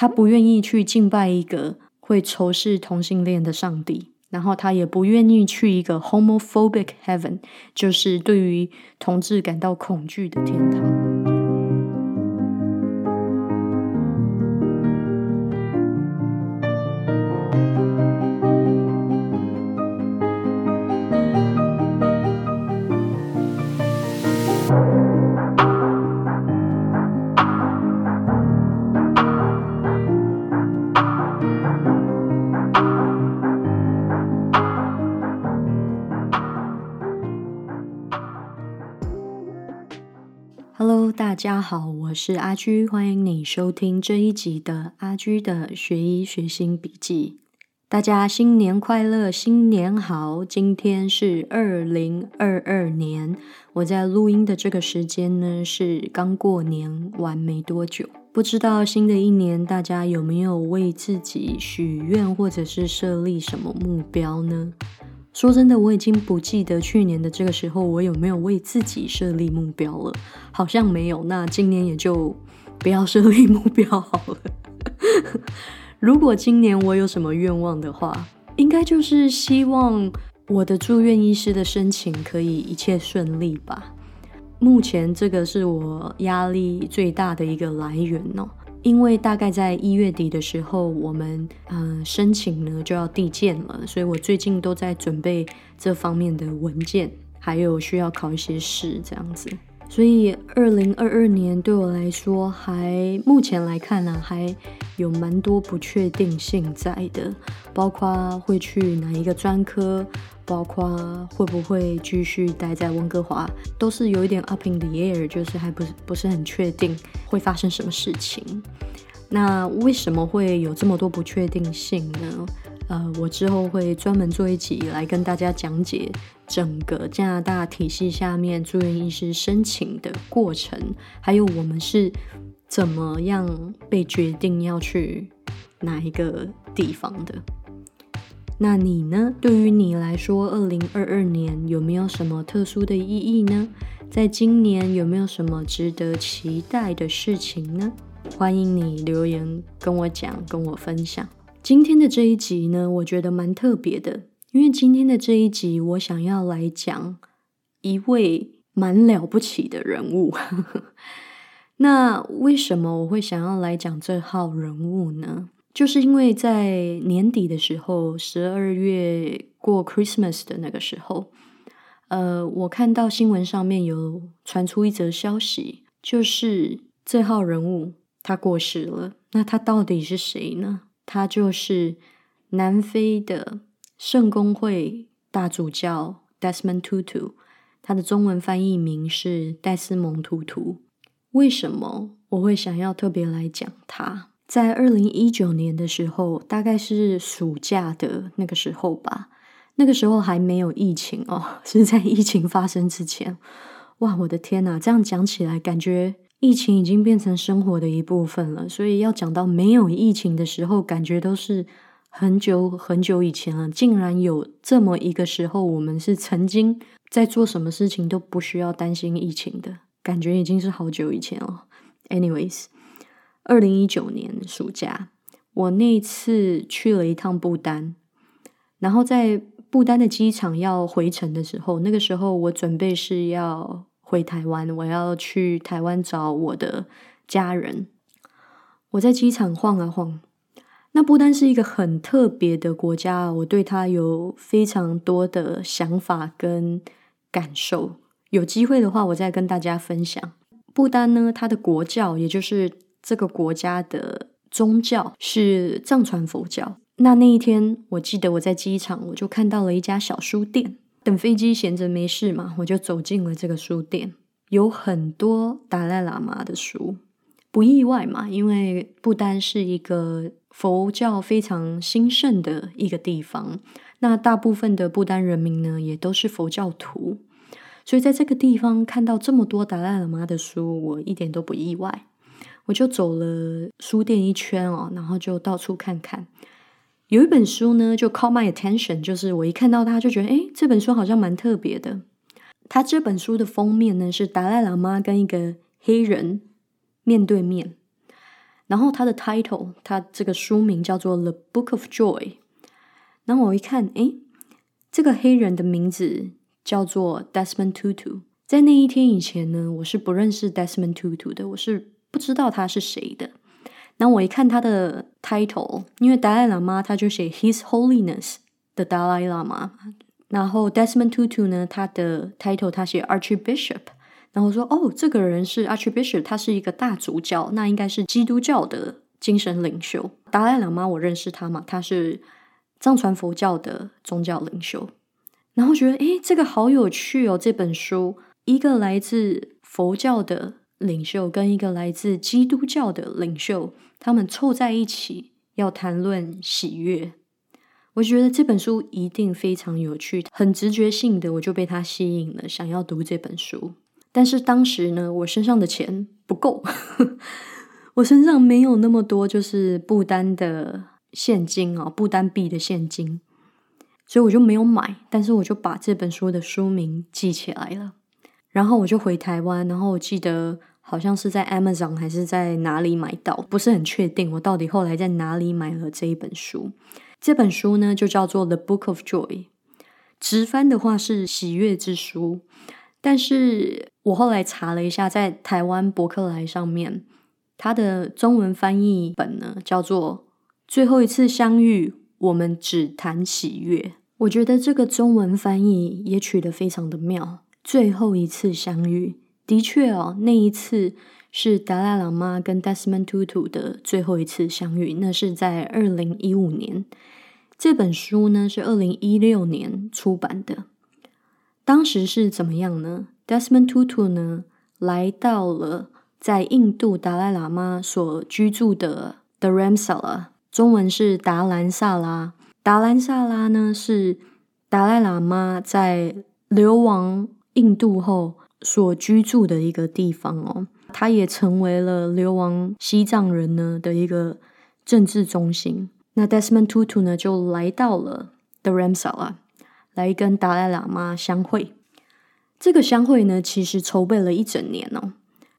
他不愿意去敬拜一个会仇视同性恋的上帝，然后他也不愿意去一个 homophobic heaven，就是对于同志感到恐惧的天堂。我是阿居，欢迎你收听这一集的阿居的学医学心笔记。大家新年快乐，新年好！今天是二零二二年，我在录音的这个时间呢是刚过年完没多久。不知道新的一年大家有没有为自己许愿，或者是设立什么目标呢？说真的，我已经不记得去年的这个时候我有没有为自己设立目标了，好像没有。那今年也就不要设立目标好了。如果今年我有什么愿望的话，应该就是希望我的住院医师的申请可以一切顺利吧。目前这个是我压力最大的一个来源哦。因为大概在一月底的时候，我们嗯申请呢就要递件了，所以我最近都在准备这方面的文件，还有需要考一些试这样子。所以二零二二年对我来说，还目前来看呢，还有蛮多不确定性在的，包括会去哪一个专科。包括会不会继续待在温哥华，都是有一点 up in the air，就是还不是不是很确定会发生什么事情。那为什么会有这么多不确定性呢？呃，我之后会专门做一集来跟大家讲解整个加拿大体系下面住院医师申请的过程，还有我们是怎么样被决定要去哪一个地方的。那你呢？对于你来说，二零二二年有没有什么特殊的意义呢？在今年有没有什么值得期待的事情呢？欢迎你留言跟我讲，跟我分享。今天的这一集呢，我觉得蛮特别的，因为今天的这一集，我想要来讲一位蛮了不起的人物。那为什么我会想要来讲这号人物呢？就是因为在年底的时候，十二月过 Christmas 的那个时候，呃，我看到新闻上面有传出一则消息，就是这号人物他过世了。那他到底是谁呢？他就是南非的圣公会大主教 Desmond Tutu，他的中文翻译名是戴斯蒙·图图。为什么我会想要特别来讲他？在二零一九年的时候，大概是暑假的那个时候吧。那个时候还没有疫情哦，是在疫情发生之前。哇，我的天哪！这样讲起来，感觉疫情已经变成生活的一部分了。所以要讲到没有疫情的时候，感觉都是很久很久以前了。竟然有这么一个时候，我们是曾经在做什么事情都不需要担心疫情的感觉，已经是好久以前了。Anyways。二零一九年暑假，我那次去了一趟不丹，然后在不丹的机场要回程的时候，那个时候我准备是要回台湾，我要去台湾找我的家人。我在机场晃啊晃，那不丹是一个很特别的国家，我对它有非常多的想法跟感受。有机会的话，我再跟大家分享。不丹呢，它的国教也就是。这个国家的宗教是藏传佛教。那那一天，我记得我在机场，我就看到了一家小书店。等飞机闲着没事嘛，我就走进了这个书店，有很多达赖喇嘛的书，不意外嘛，因为不丹是一个佛教非常兴盛的一个地方，那大部分的不丹人民呢，也都是佛教徒，所以在这个地方看到这么多达赖喇嘛的书，我一点都不意外。我就走了书店一圈哦，然后就到处看看。有一本书呢，就 call my attention，就是我一看到它就觉得，哎，这本书好像蛮特别的。它这本书的封面呢是达赖喇嘛跟一个黑人面对面。然后它的 title，它这个书名叫做《The Book of Joy》。然后我一看，诶，这个黑人的名字叫做 Desmond Tutu。在那一天以前呢，我是不认识 Desmond Tutu 的，我是不知道他是谁的。然后我一看他的 title，因为达赖喇嘛他就写 His Holiness 的达赖喇嘛，然后 Desmond Tutu 呢，他的 title 他写 Archbishop。然后说：“哦，这个人是 Archbishop，他是一个大主教，那应该是基督教的精神领袖。达赖喇嘛，我认识他嘛，他是藏传佛教的宗教领袖。然后觉得，诶，这个好有趣哦！这本书，一个来自佛教的领袖跟一个来自基督教的领袖，他们凑在一起要谈论喜悦。我觉得这本书一定非常有趣，很直觉性的，我就被他吸引了，想要读这本书。”但是当时呢，我身上的钱不够，我身上没有那么多，就是不丹的现金啊，不丹币的现金，所以我就没有买。但是我就把这本书的书名记起来了，然后我就回台湾，然后我记得好像是在 Amazon 还是在哪里买到，不是很确定我到底后来在哪里买了这一本书。这本书呢，就叫做《The Book of Joy》，直翻的话是《喜悦之书》。但是我后来查了一下，在台湾博客来上面，它的中文翻译本呢叫做《最后一次相遇，我们只谈喜悦》。我觉得这个中文翻译也取得非常的妙。最后一次相遇，的确哦，那一次是达赖喇嘛跟 Desmond Tutu 的最后一次相遇，那是在二零一五年。这本书呢是二零一六年出版的。当时是怎么样呢？Desmond Tutu 呢，来到了在印度达赖喇嘛所居住的 Dharamsala，中文是达兰萨拉。达兰萨拉呢，是达赖喇嘛在流亡印度后所居住的一个地方哦。它也成为了流亡西藏人呢的一个政治中心。那 Desmond Tutu 呢，就来到了 The Ramsala，。来跟达赖喇嘛相会，这个相会呢，其实筹备了一整年哦，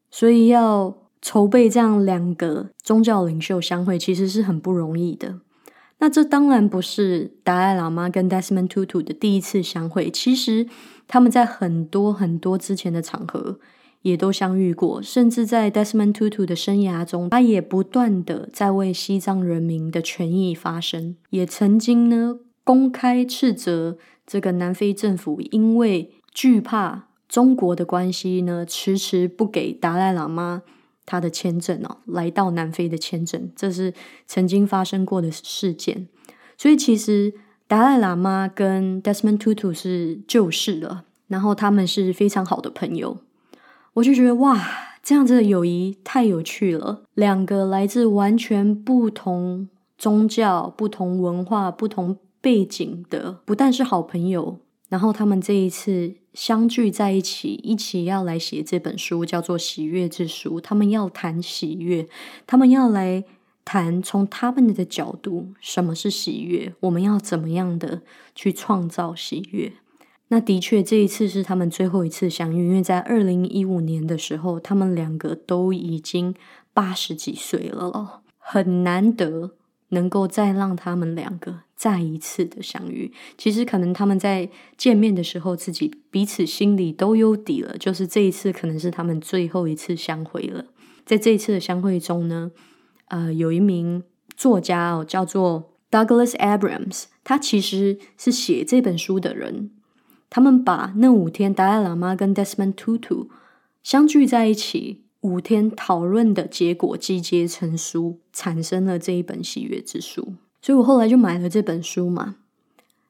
所以要筹备这样两个宗教领袖相会，其实是很不容易的。那这当然不是达赖喇嘛跟 Desmond Tutu 的第一次相会，其实他们在很多很多之前的场合也都相遇过，甚至在 Desmond Tutu 的生涯中，他也不断的在为西藏人民的权益发声，也曾经呢公开斥责。这个南非政府因为惧怕中国的关系呢，迟迟不给达赖喇嘛他的签证哦，来到南非的签证，这是曾经发生过的事件。所以其实达赖喇嘛跟 Desmond Tutu 是旧识了，然后他们是非常好的朋友。我就觉得哇，这样子的友谊太有趣了。两个来自完全不同宗教、不同文化、不同。背景的不但是好朋友，然后他们这一次相聚在一起，一起要来写这本书，叫做《喜悦之书》。他们要谈喜悦，他们要来谈从他们的角度，什么是喜悦？我们要怎么样的去创造喜悦？那的确，这一次是他们最后一次相遇，因为在二零一五年的时候，他们两个都已经八十几岁了，很难得。能够再让他们两个再一次的相遇，其实可能他们在见面的时候，自己彼此心里都有底了，就是这一次可能是他们最后一次相会了。在这一次的相会中呢，呃，有一名作家哦，叫做 Douglas Abrams，他其实是写这本书的人。他们把那五天达赖喇嘛跟 Desmond Tutu 相聚在一起。五天讨论的结果集结成书，产生了这一本喜悦之书。所以我后来就买了这本书嘛。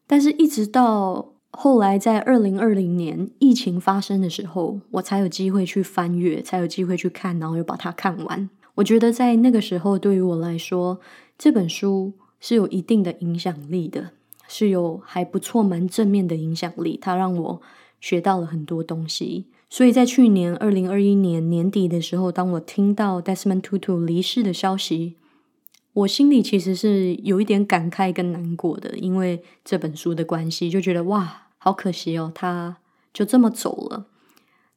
但是，一直到后来，在二零二零年疫情发生的时候，我才有机会去翻阅，才有机会去看，然后又把它看完。我觉得在那个时候，对于我来说，这本书是有一定的影响力的，是有还不错、蛮正面的影响力。它让我学到了很多东西。所以在去年二零二一年年底的时候，当我听到 Desmond Tutu 离世的消息，我心里其实是有一点感慨跟难过的，因为这本书的关系，就觉得哇，好可惜哦，他就这么走了。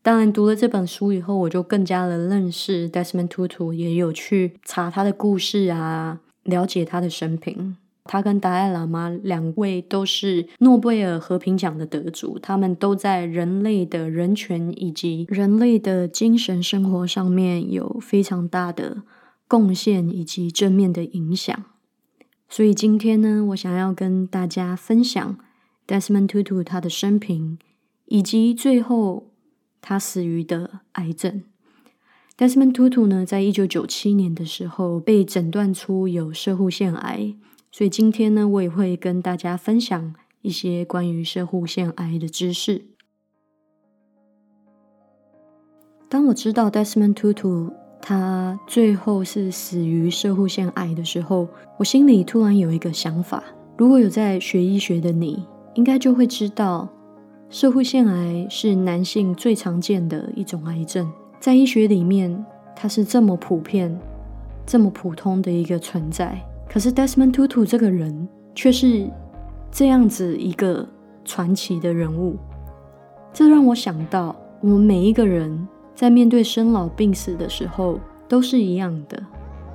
当然，读了这本书以后，我就更加的认识 Desmond Tutu，也有去查他的故事啊，了解他的生平。他跟达赖喇嘛两位都是诺贝尔和平奖的得主，他们都在人类的人权以及人类的精神生活上面有非常大的贡献以及正面的影响。所以今天呢，我想要跟大家分享 Desmond Tutu 他的生平，以及最后。他死于的癌症。Desmond Tutu 呢，在一九九七年的时候被诊断出有射护腺癌，所以今天呢，我也会跟大家分享一些关于射护腺癌的知识。当我知道 Desmond Tutu 他最后是死于射护腺癌的时候，我心里突然有一个想法：如果有在学医学的你，应该就会知道。射护腺癌是男性最常见的一种癌症，在医学里面，它是这么普遍、这么普通的一个存在。可是 Desmond Tutu 这个人却是这样子一个传奇的人物，这让我想到，我们每一个人在面对生老病死的时候都是一样的。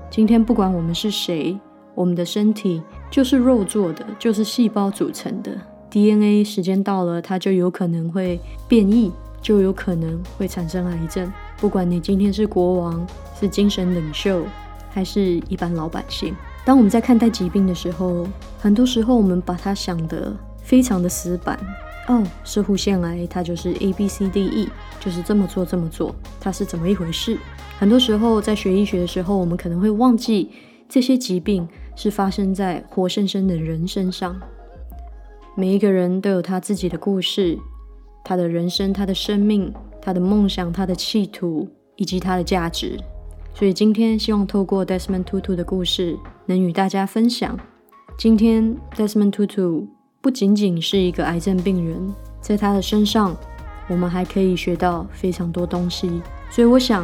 今天不管我们是谁，我们的身体就是肉做的，就是细胞组成的。DNA 时间到了，它就有可能会变异，就有可能会产生癌症。不管你今天是国王、是精神领袖，还是一般老百姓，当我们在看待疾病的时候，很多时候我们把它想得非常的死板。哦，射护腺癌它就是 A B C D E，就是这么做这么做，它是怎么一回事？很多时候在学医学的时候，我们可能会忘记这些疾病是发生在活生生的人身上。每一个人都有他自己的故事，他的人生、他的生命、他的梦想、他的企图以及他的价值。所以今天希望透过 Desmond Tutu 的故事，能与大家分享。今天 Desmond Tutu 不仅仅是一个癌症病人，在他的身上，我们还可以学到非常多东西。所以我想，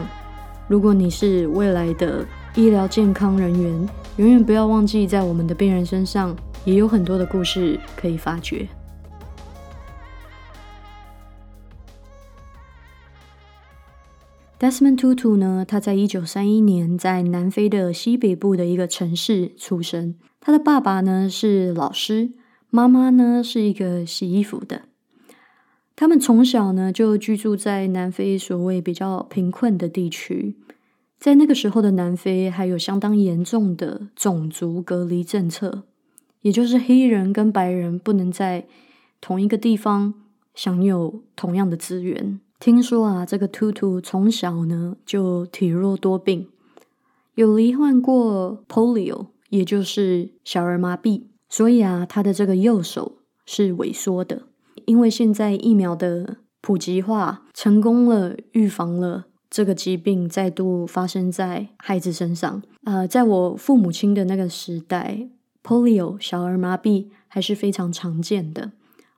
如果你是未来的医疗健康人员，永远不要忘记在我们的病人身上。也有很多的故事可以发掘。Desmond Tutu 呢？他在一九三一年在南非的西北部的一个城市出生。他的爸爸呢是老师，妈妈呢是一个洗衣服的。他们从小呢就居住在南非所谓比较贫困的地区。在那个时候的南非，还有相当严重的种族隔离政策。也就是黑人跟白人不能在同一个地方享有同样的资源。听说啊，这个兔兔从小呢就体弱多病，有罹患过 polio，也就是小儿麻痹，所以啊，他的这个右手是萎缩的。因为现在疫苗的普及化，成功了预防了这个疾病再度发生在孩子身上。呃，在我父母亲的那个时代。Polio 小儿麻痹还是非常常见的，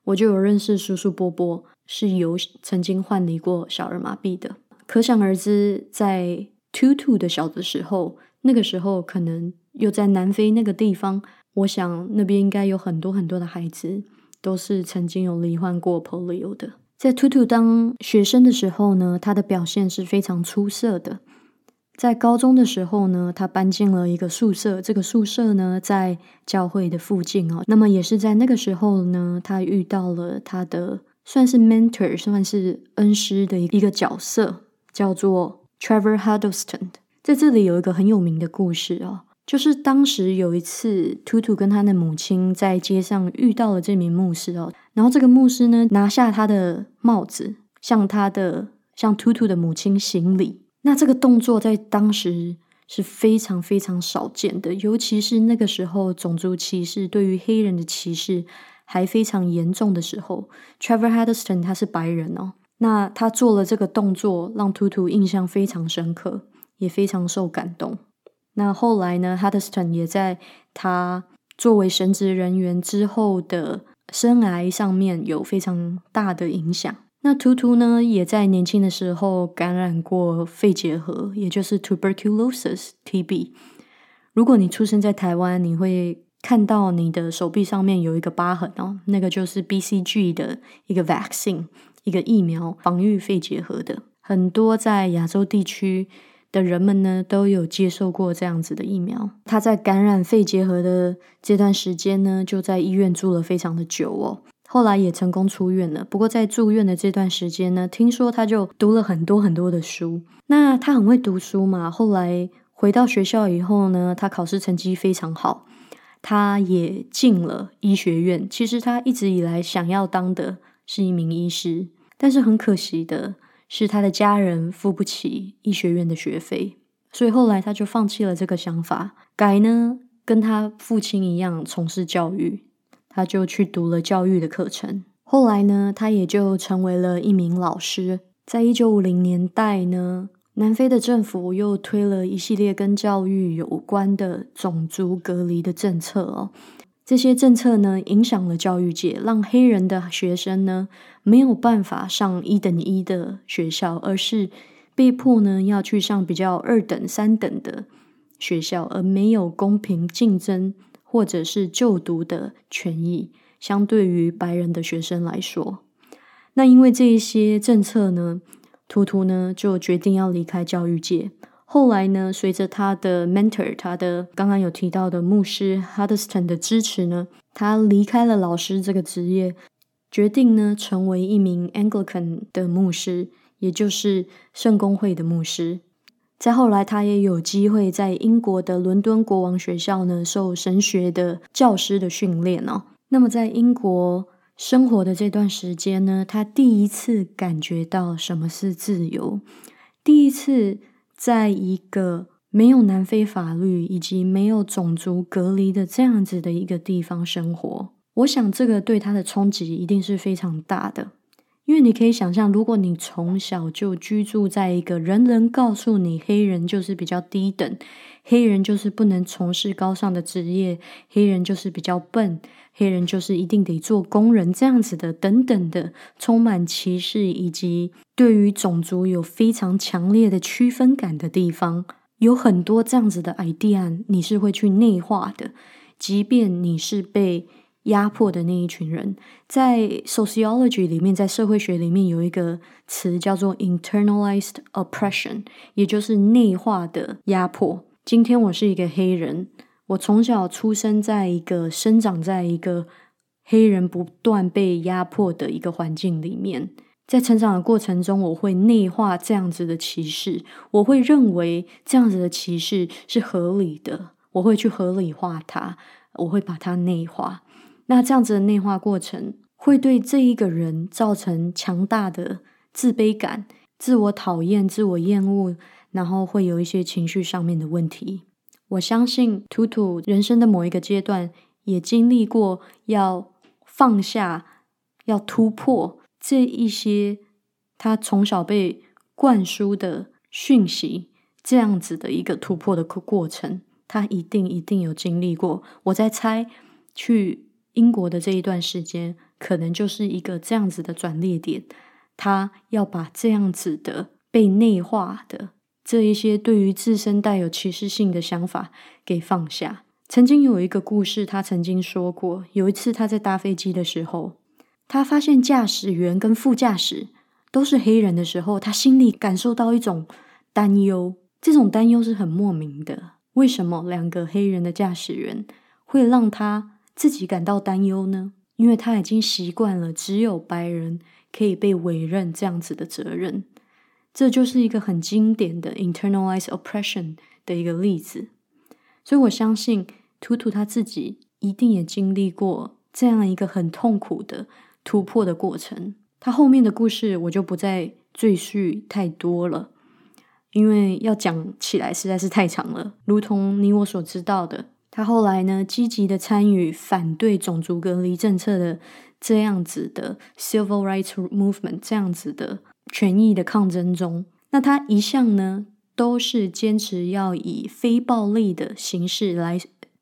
我就有认识叔叔伯伯是有曾经患离过小儿麻痹的，可想而知，在 two two 的小的时候，那个时候可能又在南非那个地方，我想那边应该有很多很多的孩子都是曾经有罹患过 polio 的。在 two two 当学生的时候呢，他的表现是非常出色的。在高中的时候呢，他搬进了一个宿舍。这个宿舍呢，在教会的附近哦。那么也是在那个时候呢，他遇到了他的算是 mentor，算是恩师的一个角色，叫做 Trevor Huddleston。在这里有一个很有名的故事哦，就是当时有一次，Tutu 跟他的母亲在街上遇到了这名牧师哦。然后这个牧师呢，拿下他的帽子，向他的向 Tutu 的母亲行礼。那这个动作在当时是非常非常少见的，尤其是那个时候种族歧视对于黑人的歧视还非常严重的时候。Trevor Huddleston 他是白人哦，那他做了这个动作，让图图印象非常深刻，也非常受感动。那后来呢，Huddleston 也在他作为神职人员之后的生涯上面有非常大的影响。那图图呢，也在年轻的时候感染过肺结核，也就是 tuberculosis（TB）。如果你出生在台湾，你会看到你的手臂上面有一个疤痕哦，那个就是 BCG 的一个 vaccine，一个疫苗防御肺结核的。很多在亚洲地区的人们呢，都有接受过这样子的疫苗。他在感染肺结核的这段时间呢，就在医院住了非常的久哦。后来也成功出院了。不过在住院的这段时间呢，听说他就读了很多很多的书。那他很会读书嘛。后来回到学校以后呢，他考试成绩非常好，他也进了医学院。其实他一直以来想要当的是一名医师，但是很可惜的。是他的家人付不起医学院的学费，所以后来他就放弃了这个想法，改呢跟他父亲一样从事教育，他就去读了教育的课程。后来呢，他也就成为了一名老师。在一九五零年代呢，南非的政府又推了一系列跟教育有关的种族隔离的政策哦。这些政策呢，影响了教育界，让黑人的学生呢没有办法上一等一的学校，而是被迫呢要去上比较二等、三等的学校，而没有公平竞争或者是就读的权益。相对于白人的学生来说，那因为这一些政策呢，图图呢就决定要离开教育界。后来呢，随着他的 mentor，他的刚刚有提到的牧师 Huddleston 的支持呢，他离开了老师这个职业，决定呢成为一名 Anglican 的牧师，也就是圣公会的牧师。再后来，他也有机会在英国的伦敦国王学校呢受神学的教师的训练哦。那么在英国生活的这段时间呢，他第一次感觉到什么是自由，第一次。在一个没有南非法律以及没有种族隔离的这样子的一个地方生活，我想这个对他的冲击一定是非常大的。因为你可以想象，如果你从小就居住在一个人人告诉你黑人就是比较低等，黑人就是不能从事高尚的职业，黑人就是比较笨，黑人就是一定得做工人这样子的等等的，充满歧视以及对于种族有非常强烈的区分感的地方，有很多这样子的 idea，你是会去内化的，即便你是被。压迫的那一群人，在 sociology 里面，在社会学里面有一个词叫做 internalized oppression，也就是内化的压迫。今天我是一个黑人，我从小出生在一个生长在一个黑人不断被压迫的一个环境里面，在成长的过程中，我会内化这样子的歧视，我会认为这样子的歧视是合理的，我会去合理化它，我会把它内化。那这样子的内化过程，会对这一个人造成强大的自卑感、自我讨厌、自我厌恶，然后会有一些情绪上面的问题。我相信图图人生的某一个阶段，也经历过要放下、要突破这一些他从小被灌输的讯息，这样子的一个突破的过程，他一定一定有经历过。我在猜去。英国的这一段时间，可能就是一个这样子的转捩点。他要把这样子的被内化的这一些对于自身带有歧视性的想法给放下。曾经有一个故事，他曾经说过，有一次他在搭飞机的时候，他发现驾驶员跟副驾驶都是黑人的时候，他心里感受到一种担忧。这种担忧是很莫名的。为什么两个黑人的驾驶员会让他？自己感到担忧呢，因为他已经习惯了只有白人可以被委任这样子的责任，这就是一个很经典的 internalized oppression 的一个例子。所以我相信图图他自己一定也经历过这样一个很痛苦的突破的过程。他后面的故事我就不再赘述太多了，因为要讲起来实在是太长了。如同你我所知道的。他后来呢，积极的参与反对种族隔离政策的这样子的 civil rights movement 这样子的权益的抗争中。那他一向呢，都是坚持要以非暴力的形式来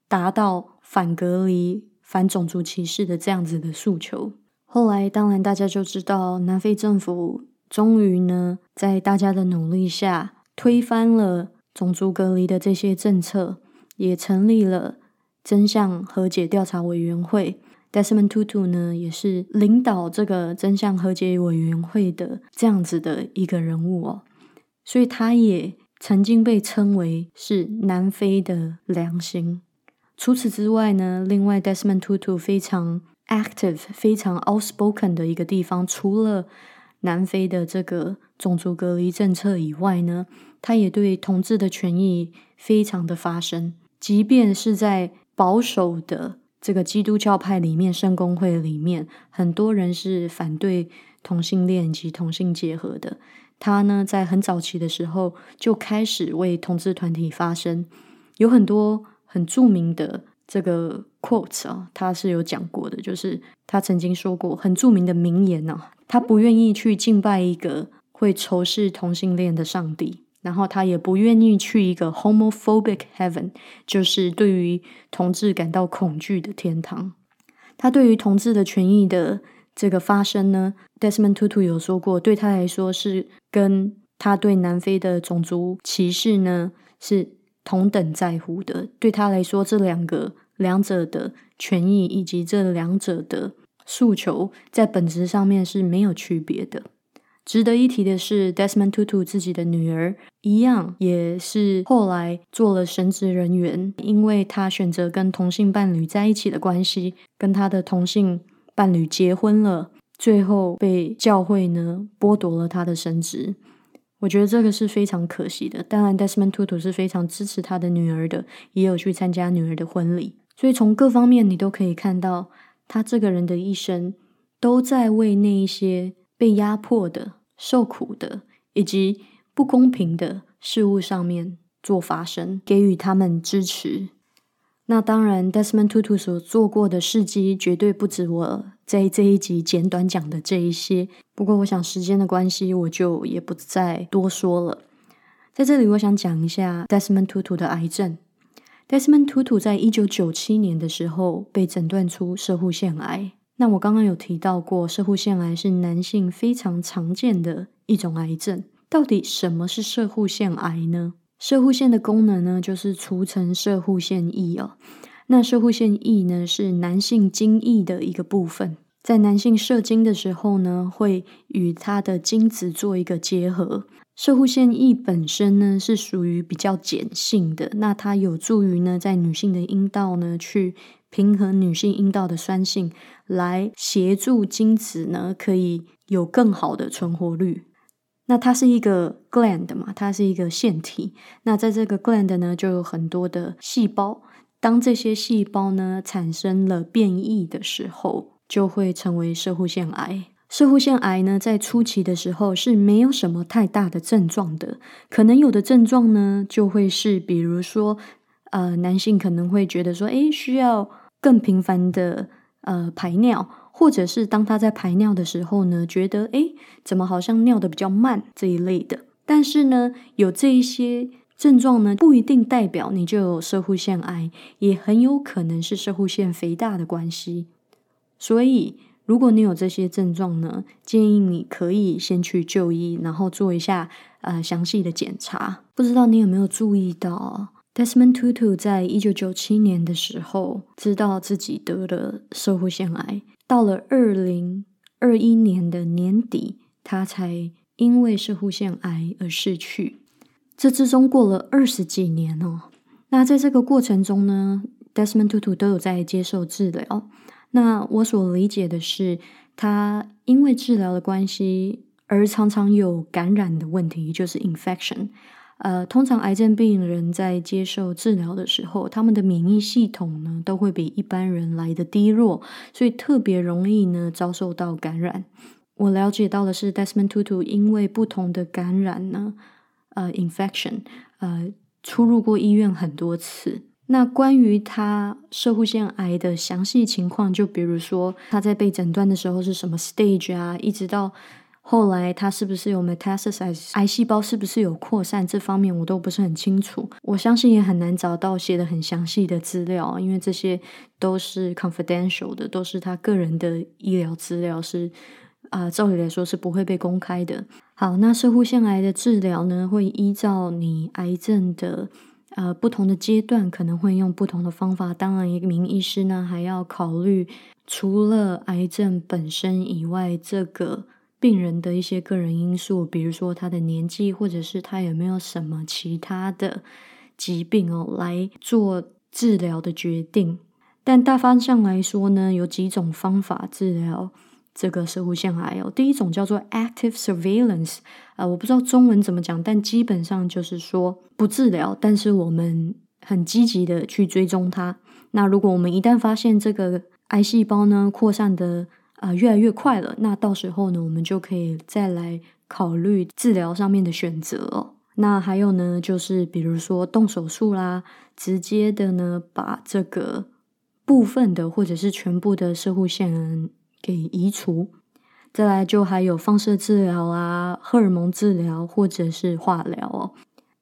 达到反隔离、反种族歧视的这样子的诉求。后来，当然大家就知道，南非政府终于呢，在大家的努力下，推翻了种族隔离的这些政策。也成立了真相和解调查委员会，Desmond Tutu 呢，也是领导这个真相和解委员会的这样子的一个人物哦，所以他也曾经被称为是南非的良心。除此之外呢，另外 Desmond Tutu 非常 active、非常 outspoken 的一个地方，除了南非的这个种族隔离政策以外呢，他也对同志的权益非常的发声，即便是在保守的这个基督教派里面，圣公会里面，很多人是反对同性恋及同性结合的。他呢，在很早期的时候就开始为同志团体发声，有很多很著名的这个 quotes 啊，他是有讲过的，就是他曾经说过很著名的名言呢。他不愿意去敬拜一个会仇视同性恋的上帝，然后他也不愿意去一个 homophobic heaven，就是对于同志感到恐惧的天堂。他对于同志的权益的这个发声呢，Desmond Tutu 有说过，对他来说是跟他对南非的种族歧视呢是同等在乎的。对他来说，这两个两者的权益以及这两者的。诉求在本质上面是没有区别的。值得一提的是，Desmond Tutu 自己的女儿一样，也是后来做了神职人员，因为他选择跟同性伴侣在一起的关系，跟他的同性伴侣结婚了，最后被教会呢剥夺了他的神职。我觉得这个是非常可惜的。当然，Desmond Tutu 是非常支持他的女儿的，也有去参加女儿的婚礼。所以从各方面你都可以看到。他这个人的一生都在为那一些被压迫的、受苦的以及不公平的事物上面做发声，给予他们支持。那当然，Desmond Tutu 所做过的事迹绝对不止我在这一集简短讲的这一些。不过，我想时间的关系，我就也不再多说了。在这里，我想讲一下 Desmond Tutu 的癌症。Desmond Tutu 在一九九七年的时候被诊断出射护腺癌。那我刚刚有提到过，射护腺癌是男性非常常见的一种癌症。到底什么是射护腺癌呢？射护腺的功能呢，就是储存射护腺液哦。那射护腺液呢，是男性精液的一个部分，在男性射精的时候呢，会与他的精子做一个结合。射护腺液本身呢是属于比较碱性的，那它有助于呢在女性的阴道呢去平衡女性阴道的酸性，来协助精子呢可以有更好的存活率。那它是一个 gland 嘛，它是一个腺体。那在这个 gland 呢就有很多的细胞，当这些细胞呢产生了变异的时候，就会成为射护腺癌。射护腺癌呢，在初期的时候是没有什么太大的症状的，可能有的症状呢，就会是比如说，呃，男性可能会觉得说，诶，需要更频繁的呃排尿，或者是当他在排尿的时候呢，觉得诶，怎么好像尿的比较慢这一类的。但是呢，有这一些症状呢，不一定代表你就有射护腺癌，也很有可能是射护腺肥大的关系，所以。如果你有这些症状呢，建议你可以先去就医，然后做一下呃详细的检查。不知道你有没有注意到，Desmond Tutu 在一九九七年的时候知道自己得了射护腺癌，到了二零二一年的年底，他才因为射护腺癌而逝去。这之中过了二十几年哦。那在这个过程中呢，Desmond Tutu 都有在接受治疗。那我所理解的是，他因为治疗的关系而常常有感染的问题，就是 infection。呃，通常癌症病人在接受治疗的时候，他们的免疫系统呢都会比一般人来的低弱，所以特别容易呢遭受到感染。我了解到的是，Desmond Tutu 因为不同的感染呢，呃，infection，呃，出入过医院很多次。那关于他射护腺癌的详细情况，就比如说他在被诊断的时候是什么 stage 啊，一直到后来他是不是有 metastasis 癌细胞是不是有扩散，这方面我都不是很清楚。我相信也很难找到写的很详细的资料，因为这些都是 confidential 的，都是他个人的医疗资料，是啊，照理来说是不会被公开的。好，那射护腺癌的治疗呢，会依照你癌症的。呃，不同的阶段可能会用不同的方法。当然，一名医师呢还要考虑除了癌症本身以外，这个病人的一些个人因素，比如说他的年纪，或者是他有没有什么其他的疾病哦，来做治疗的决定。但大方向来说呢，有几种方法治疗。这个射护腺癌哦，第一种叫做 active surveillance，啊，我不知道中文怎么讲，但基本上就是说不治疗，但是我们很积极的去追踪它。那如果我们一旦发现这个癌细胞呢扩散的啊越来越快了，那到时候呢，我们就可以再来考虑治疗上面的选择哦。那还有呢，就是比如说动手术啦，直接的呢把这个部分的或者是全部的射护腺。给移除，再来就还有放射治疗啊、荷尔蒙治疗或者是化疗哦。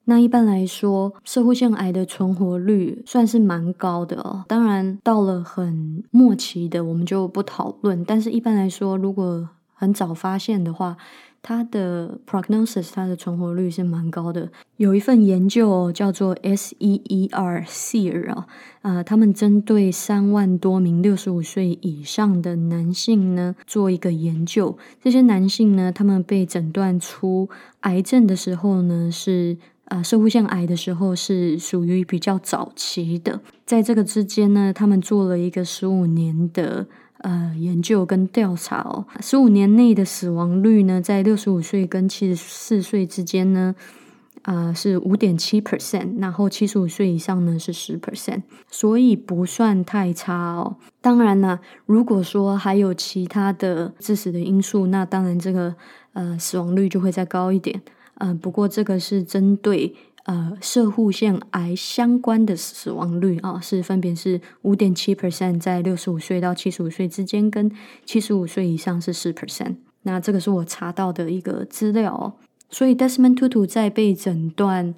那一般来说，射护腺癌的存活率算是蛮高的哦。当然，到了很末期的，我们就不讨论。但是一般来说，如果很早发现的话，它的 prognosis，它的存活率是蛮高的。有一份研究哦叫做 SEER SEER 啊，啊，他们针对三万多名六十五岁以上的男性呢做一个研究。这些男性呢，他们被诊断出癌症的时候呢，是啊，射护腺癌的时候是属于比较早期的。在这个之间呢，他们做了一个十五年的。呃，研究跟调查哦，十五年内的死亡率呢，在六十五岁跟七十四岁之间呢，啊是五点七 percent，然后七十五岁以上呢是十 percent，所以不算太差哦。当然呢，如果说还有其他的致死的因素，那当然这个呃死亡率就会再高一点。嗯，不过这个是针对。呃，射护腺癌相关的死亡率啊，是分别是五点七 percent，在六十五岁到七十五岁之间，跟七十五岁以上是四 percent。那这个是我查到的一个资料。哦所以，Desmond Tutu 在被诊断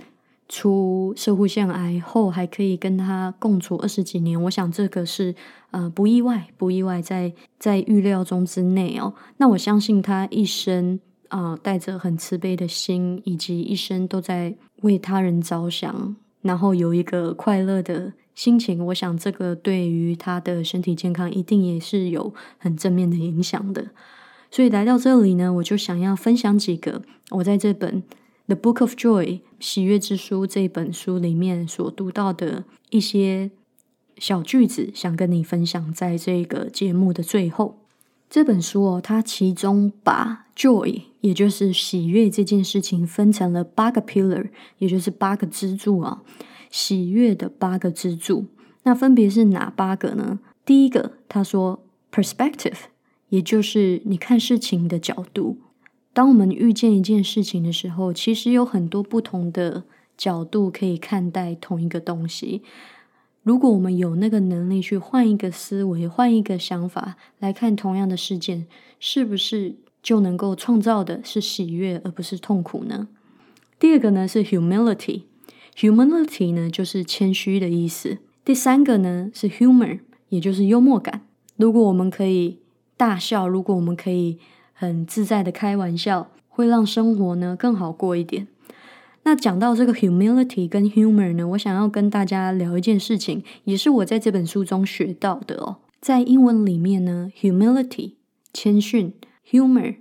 出射护腺癌后，还可以跟他共处二十几年，我想这个是呃不意外，不意外，在在预料中之内哦。那我相信他一生啊，带着很慈悲的心，以及一生都在。为他人着想，然后有一个快乐的心情，我想这个对于他的身体健康一定也是有很正面的影响的。所以来到这里呢，我就想要分享几个我在这本《The Book of Joy》喜悦之书这本书里面所读到的一些小句子，想跟你分享。在这个节目的最后。这本书哦，它其中把 joy，也就是喜悦这件事情，分成了八个 pillar，也就是八个支柱啊。喜悦的八个支柱，那分别是哪八个呢？第一个，他说 perspective，也就是你看事情的角度。当我们遇见一件事情的时候，其实有很多不同的角度可以看待同一个东西。如果我们有那个能力去换一个思维、换一个想法来看同样的事件，是不是就能够创造的是喜悦而不是痛苦呢？第二个呢是 humility，humility 呢就是谦虚的意思。第三个呢是 humor，也就是幽默感。如果我们可以大笑，如果我们可以很自在的开玩笑，会让生活呢更好过一点。那讲到这个 humility 跟 humor 呢，我想要跟大家聊一件事情，也是我在这本书中学到的哦。在英文里面呢，humility 谦逊，humor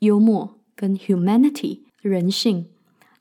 幽默，跟 humanity 人性，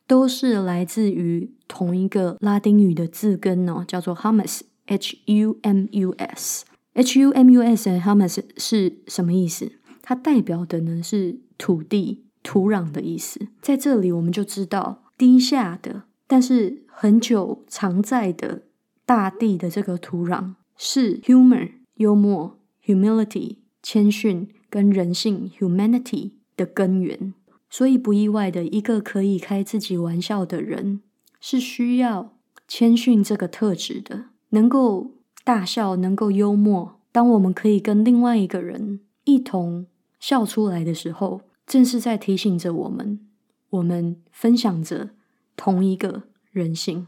都是来自于同一个拉丁语的字根哦，叫做 humus，h u m u s，h u m u s 和 humus 是什么意思？它代表的呢是土地、土壤的意思。在这里我们就知道。低下的，但是很久常在的大地的这个土壤，是 humor 幽默、humility 谦逊跟人性 humanity 的根源。所以不意外的，一个可以开自己玩笑的人，是需要谦逊这个特质的。能够大笑，能够幽默，当我们可以跟另外一个人一同笑出来的时候，正是在提醒着我们。我们分享着同一个人性，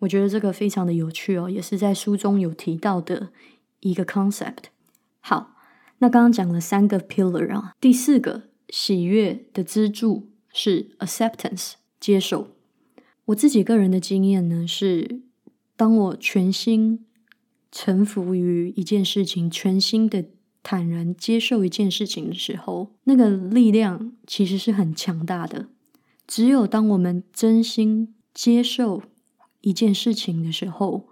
我觉得这个非常的有趣哦，也是在书中有提到的一个 concept。好，那刚刚讲了三个 pillar 啊，第四个喜悦的支柱是 acceptance，接受。我自己个人的经验呢，是当我全心臣服于一件事情，全心的坦然接受一件事情的时候，那个力量其实是很强大的。只有当我们真心接受一件事情的时候，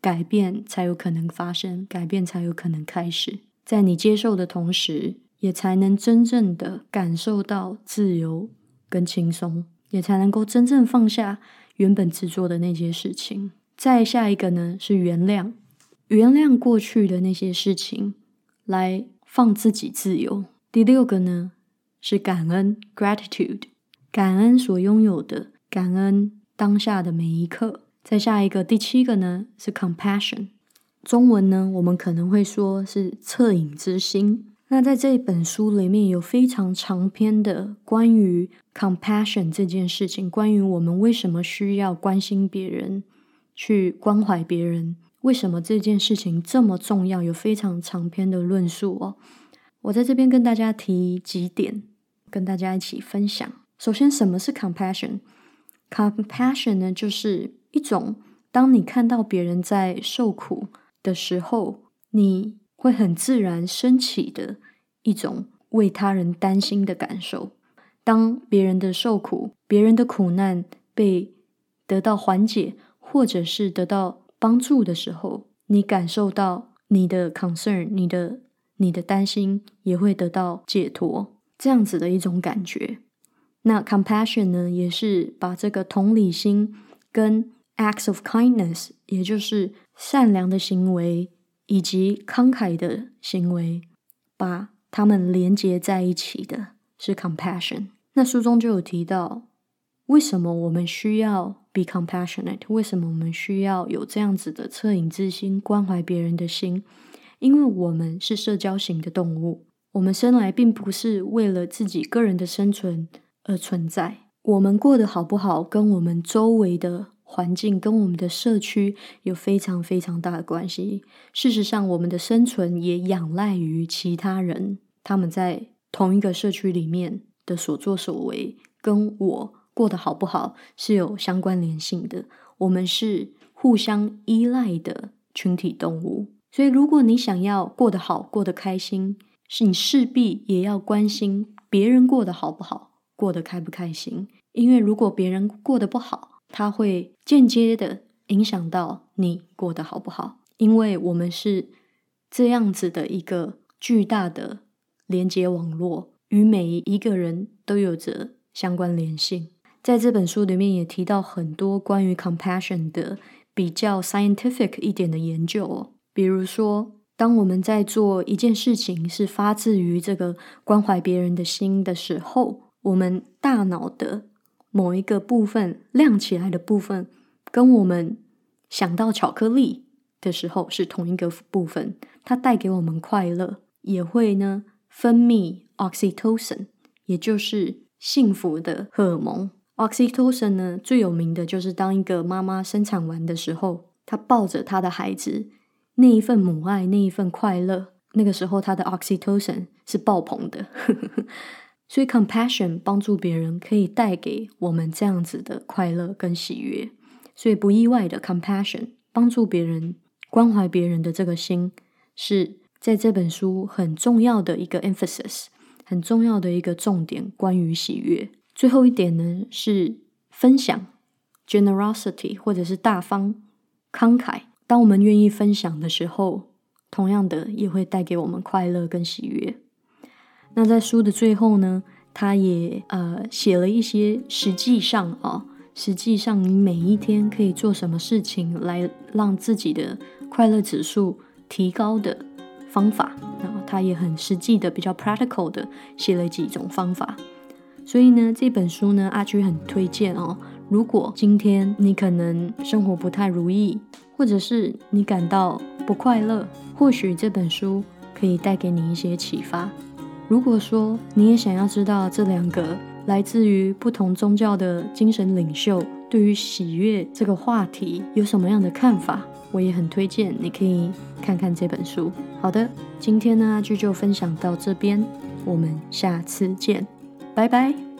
改变才有可能发生，改变才有可能开始。在你接受的同时，也才能真正的感受到自由跟轻松，也才能够真正放下原本执着的那些事情。再下一个呢是原谅，原谅过去的那些事情，来放自己自由。第六个呢是感恩 （gratitude）。感恩所拥有的，感恩当下的每一刻。再下一个，第七个呢是 compassion，中文呢我们可能会说是恻隐之心。那在这本书里面有非常长篇的关于 compassion 这件事情，关于我们为什么需要关心别人，去关怀别人，为什么这件事情这么重要，有非常长篇的论述哦。我在这边跟大家提几点，跟大家一起分享。首先，什么是 compassion？compassion 呢，就是一种当你看到别人在受苦的时候，你会很自然升起的一种为他人担心的感受。当别人的受苦、别人的苦难被得到缓解，或者是得到帮助的时候，你感受到你的 concern、你的你的担心也会得到解脱，这样子的一种感觉。那 compassion 呢，也是把这个同理心跟 acts of kindness，也就是善良的行为以及慷慨的行为，把它们连接在一起的，是 compassion。那书中就有提到，为什么我们需要 be compassionate？为什么我们需要有这样子的恻隐之心，关怀别人的心？因为我们是社交型的动物，我们生来并不是为了自己个人的生存。而存在，我们过得好不好，跟我们周围的环境、跟我们的社区有非常非常大的关系。事实上，我们的生存也仰赖于其他人，他们在同一个社区里面的所作所为，跟我过得好不好是有相关联性的。我们是互相依赖的群体动物，所以如果你想要过得好、过得开心，是你势必也要关心别人过得好不好。过得开不开心？因为如果别人过得不好，他会间接的影响到你过得好不好。因为我们是这样子的一个巨大的连接网络，与每一个人都有着相关联性。在这本书里面也提到很多关于 compassion 的比较 scientific 一点的研究哦，比如说，当我们在做一件事情是发自于这个关怀别人的心的时候。我们大脑的某一个部分亮起来的部分，跟我们想到巧克力的时候是同一个部分，它带给我们快乐，也会呢分泌 oxytocin，也就是幸福的荷尔蒙。oxytocin 呢最有名的就是当一个妈妈生产完的时候，她抱着她的孩子，那一份母爱，那一份快乐，那个时候她的 oxytocin 是爆棚的。所以，compassion 帮助别人可以带给我们这样子的快乐跟喜悦。所以不意外的，compassion 帮助别人、关怀别人的这个心，是在这本书很重要的一个 emphasis，很重要的一个重点。关于喜悦，最后一点呢是分享 generosity，或者是大方慷慨。当我们愿意分享的时候，同样的也会带给我们快乐跟喜悦。那在书的最后呢，他也呃写了一些实际上啊，实际上你每一天可以做什么事情来让自己的快乐指数提高的方法。然后他也很实际的、比较 practical 的写了几种方法。所以呢，这本书呢，阿居很推荐哦。如果今天你可能生活不太如意，或者是你感到不快乐，或许这本书可以带给你一些启发。如果说你也想要知道这两个来自于不同宗教的精神领袖对于喜悦这个话题有什么样的看法，我也很推荐你可以看看这本书。好的，今天呢就就分享到这边，我们下次见，拜拜。